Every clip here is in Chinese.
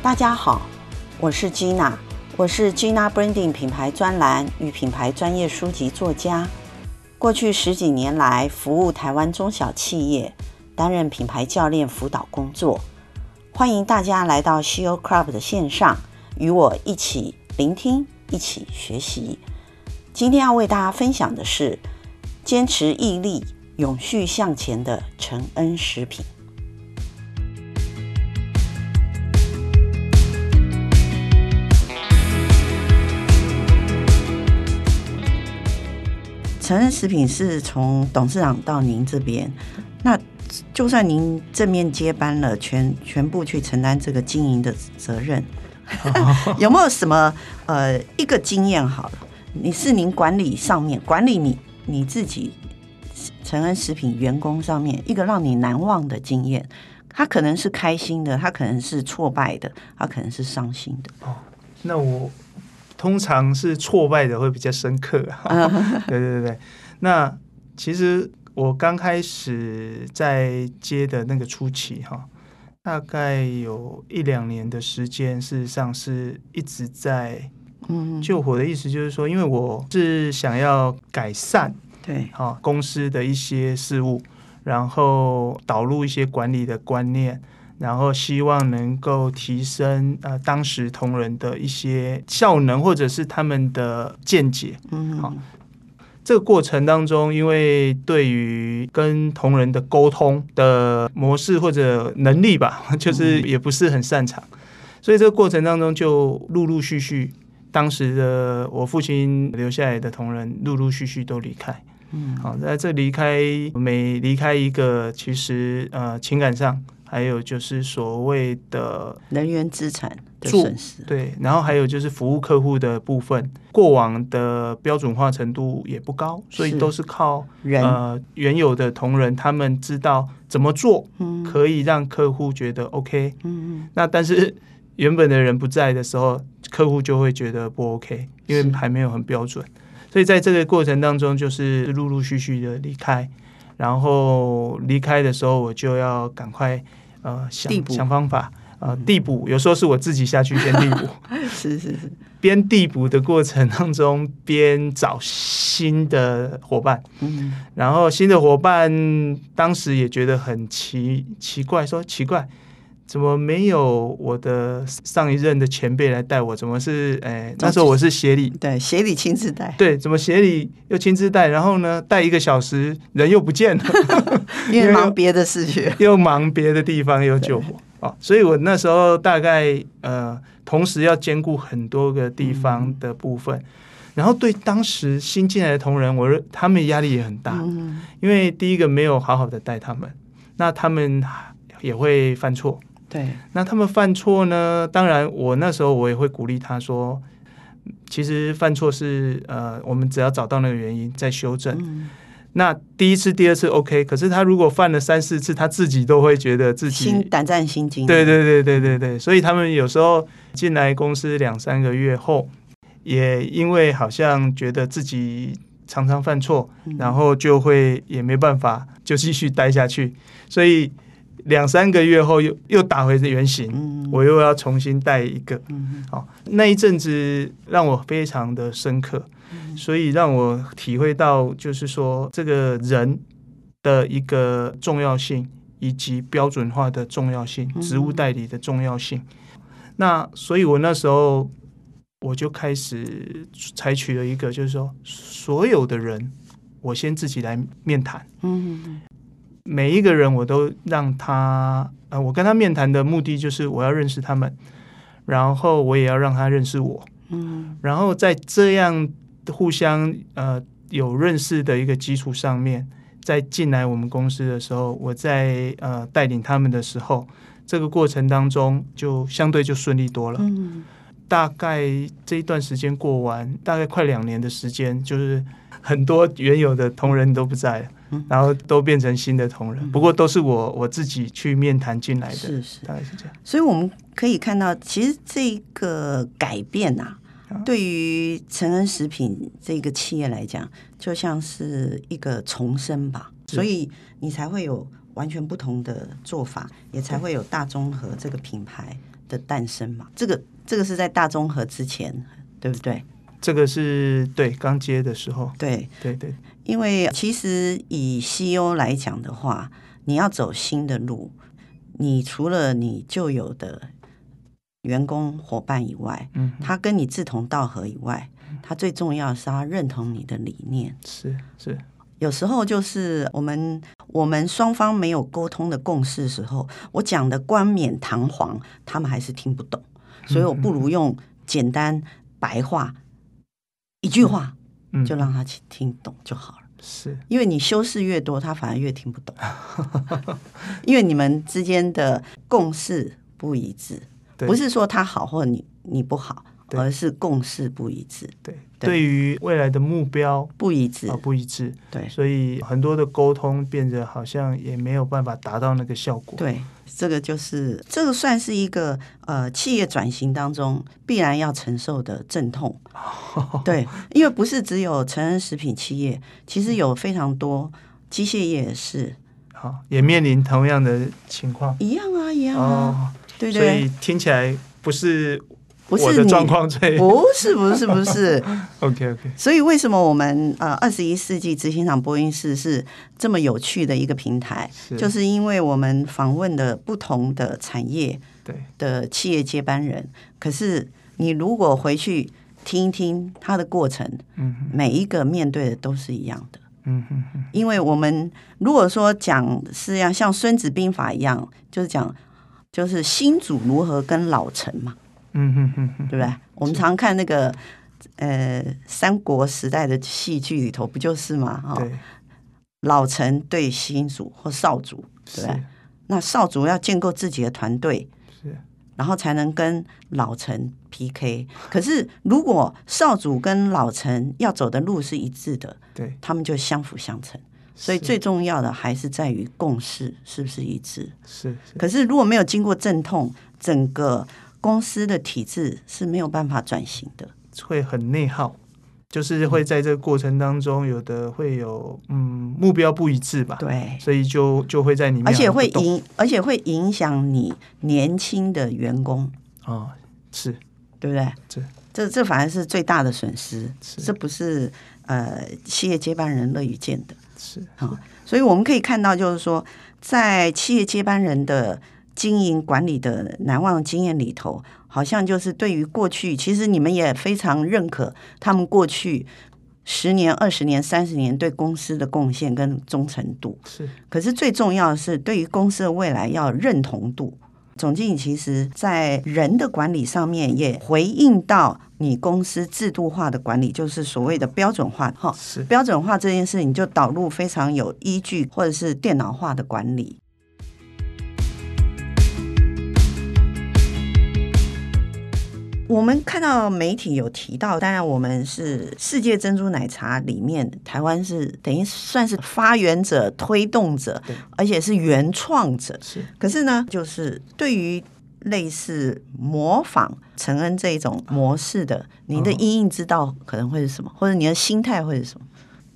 大家好，我是 Gina，我是 Gina Branding 品牌专栏与品牌专业书籍作家。过去十几年来，服务台湾中小企业，担任品牌教练辅导工作。欢迎大家来到 CEO Club 的线上，与我一起聆听，一起学习。今天要为大家分享的是坚持毅力、永续向前的承恩食品。承恩食品是从董事长到您这边，那就算您正面接班了，全全部去承担这个经营的责任，有没有什么呃一个经验好了？你是您管理上面管理你你自己承恩食品员工上面一个让你难忘的经验，他可能是开心的，他可能是挫败的，他可能是伤心的。哦，那我通常是挫败的会比较深刻啊。对对对，那其实我刚开始在接的那个初期哈，大概有一两年的时间，事实上是一直在。嗯，救火的意思就是说，因为我是想要改善对好公司的一些事务，然后导入一些管理的观念，然后希望能够提升呃当时同仁的一些效能或者是他们的见解。嗯，好，这个过程当中，因为对于跟同仁的沟通的模式或者能力吧，就是也不是很擅长，所以这个过程当中就陆陆续续。当时的我父亲留下来的同仁陆陆续续都离开，嗯，好，在这离开每离开一个，其实呃情感上还有就是所谓的人员资产的损失，对，然后还有就是服务客户的部分，过往的标准化程度也不高，所以都是靠人。呃原有的同仁他们知道怎么做，嗯，可以让客户觉得 OK，嗯嗯，那但是。原本的人不在的时候，客户就会觉得不 OK，因为还没有很标准，所以在这个过程当中，就是陆陆续续的离开，然后离开的时候，我就要赶快呃想想方法呃递补，有时候是我自己下去先递补，是是是，边递补的过程当中边找新的伙伴，嗯，然后新的伙伴当时也觉得很奇奇怪，说奇怪。怎么没有我的上一任的前辈来带我？怎么是哎？那时候我是协理，对，协理亲自带。对，怎么协理又亲自带？然后呢，带一个小时人又不见了，因为忙别的事情，又忙别的地方又救火哦。所以我那时候大概呃，同时要兼顾很多个地方的部分，嗯、然后对当时新进来的同仁，我他们压力也很大，嗯、因为第一个没有好好的带他们，那他们也会犯错。对，那他们犯错呢？当然，我那时候我也会鼓励他说，其实犯错是呃，我们只要找到那个原因再修正。嗯、那第一次、第二次 OK，可是他如果犯了三四次，他自己都会觉得自己心胆战心惊。对对对对对对，所以他们有时候进来公司两三个月后，也因为好像觉得自己常常犯错，嗯、然后就会也没办法就继续待下去，所以。两三个月后又又打回原形，嗯、我又要重新带一个。嗯、好，那一阵子让我非常的深刻，嗯、所以让我体会到，就是说这个人的一个重要性，以及标准化的重要性，职务代理的重要性。嗯、那所以，我那时候我就开始采取了一个，就是说所有的人，我先自己来面谈。嗯每一个人我都让他，呃，我跟他面谈的目的就是我要认识他们，然后我也要让他认识我，嗯，然后在这样互相呃有认识的一个基础上面，在进来我们公司的时候，我在呃带领他们的时候，这个过程当中就相对就顺利多了。嗯，大概这一段时间过完，大概快两年的时间，就是很多原有的同仁都不在了。然后都变成新的同仁，不过都是我我自己去面谈进来的，是是，大概是这样。所以我们可以看到，其实这个改变啊，对于成恩食品这个企业来讲，就像是一个重生吧。所以你才会有完全不同的做法，也才会有大中和这个品牌的诞生嘛。这个这个是在大中和之前，对不对？这个是对刚接的时候，对对对。因为其实以 CEO 来讲的话，你要走新的路，你除了你旧有的员工伙伴以外，嗯，他跟你志同道合以外，他最重要是他认同你的理念。是是，有时候就是我们我们双方没有沟通的共识的时候，我讲的冠冕堂皇，他们还是听不懂，所以我不如用简单白话。一句话，嗯就让他去听懂就好了。是，因为你修饰越多，他反而越听不懂。因为你们之间的共识不一致，不是说他好或你你不好，而是共识不一致。对，对于未来的目标不一致，不一致。对，所以很多的沟通变得好像也没有办法达到那个效果。对。这个就是这个算是一个呃企业转型当中必然要承受的阵痛，对，因为不是只有成人食品企业，其实有非常多机械业也是，好，也面临同样的情况，一样啊，一样啊，哦、对对，所以听起来不是。不是的状况最不是不是不是，OK OK。所以为什么我们呃二十一世纪执行长播音室是这么有趣的一个平台？是就是因为我们访问的不同的产业对的企业接班人，可是你如果回去听一听他的过程，嗯，每一个面对的都是一样的，嗯哼哼。因为我们如果说讲是要像《孙子兵法》一样，就是讲就是新主如何跟老臣嘛。嗯哼哼哼，对不对？我们常看那个呃三国时代的戏剧里头，不就是吗？哈，老臣对新主或少主，对不对？那少主要建构自己的团队，是，然后才能跟老臣 PK。可是如果少主跟老臣要走的路是一致的，对，他们就相辅相成。所以最重要的还是在于共识是不是一致？是。可是如果没有经过阵痛，整个公司的体制是没有办法转型的，会很内耗，就是会在这个过程当中，有的会有嗯目标不一致吧，对，所以就就会在里面，而且会影，而且会影响你年轻的员工。哦，是。对不对？这这这反而是最大的损失，这不是呃企业接班人乐于见的，是。啊、哦，所以我们可以看到，就是说在企业接班人的。经营管理的难忘经验里头，好像就是对于过去，其实你们也非常认可他们过去十年、二十年、三十年对公司的贡献跟忠诚度。是，可是最重要的是对于公司的未来要认同度。总经理其实在人的管理上面也回应到你公司制度化的管理，就是所谓的标准化。哈，是标准化这件事，你就导入非常有依据，或者是电脑化的管理。我们看到媒体有提到，当然我们是世界珍珠奶茶里面，台湾是等于算是发源者、推动者，而且是原创者。是，可是呢，就是对于类似模仿承恩这种模式的，你的阴影之道可能会是什么，或者你的心态会是什么？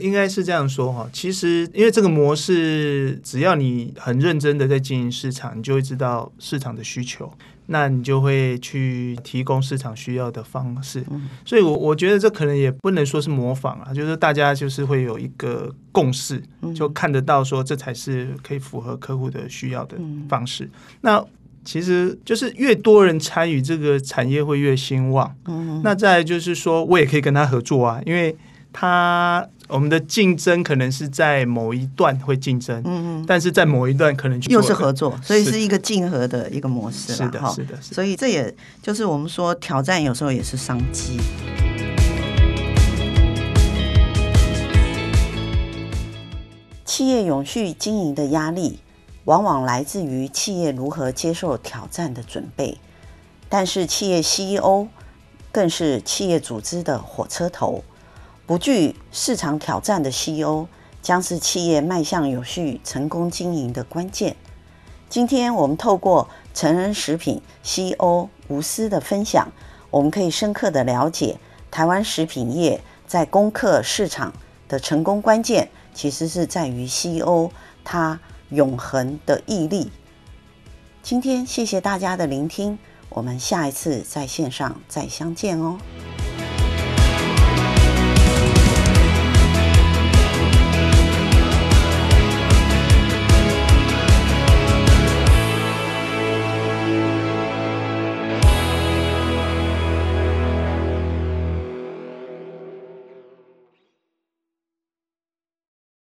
应该是这样说哈，其实因为这个模式，只要你很认真的在经营市场，你就会知道市场的需求。那你就会去提供市场需要的方式，所以，我我觉得这可能也不能说是模仿啊，就是大家就是会有一个共识，就看得到说这才是可以符合客户的需要的方式。那其实就是越多人参与这个产业会越兴旺。那再来就是说我也可以跟他合作啊，因为他。我们的竞争可能是在某一段会竞争，嗯嗯，但是在某一段可能又是合作，所以是一个竞合的一个模式。是的，是的，所以这也就是我们说挑战有时候也是商机。企业永续经营的压力，往往来自于企业如何接受挑战的准备，但是企业 CEO 更是企业组织的火车头。不惧市场挑战的 CEO 将是企业迈向有序成功经营的关键。今天我们透过成人食品 CEO 吴思的分享，我们可以深刻的了解台湾食品业在攻克市场的成功关键，其实是在于 CEO 他永恒的毅力。今天谢谢大家的聆听。我们下一次在线上再相见哦。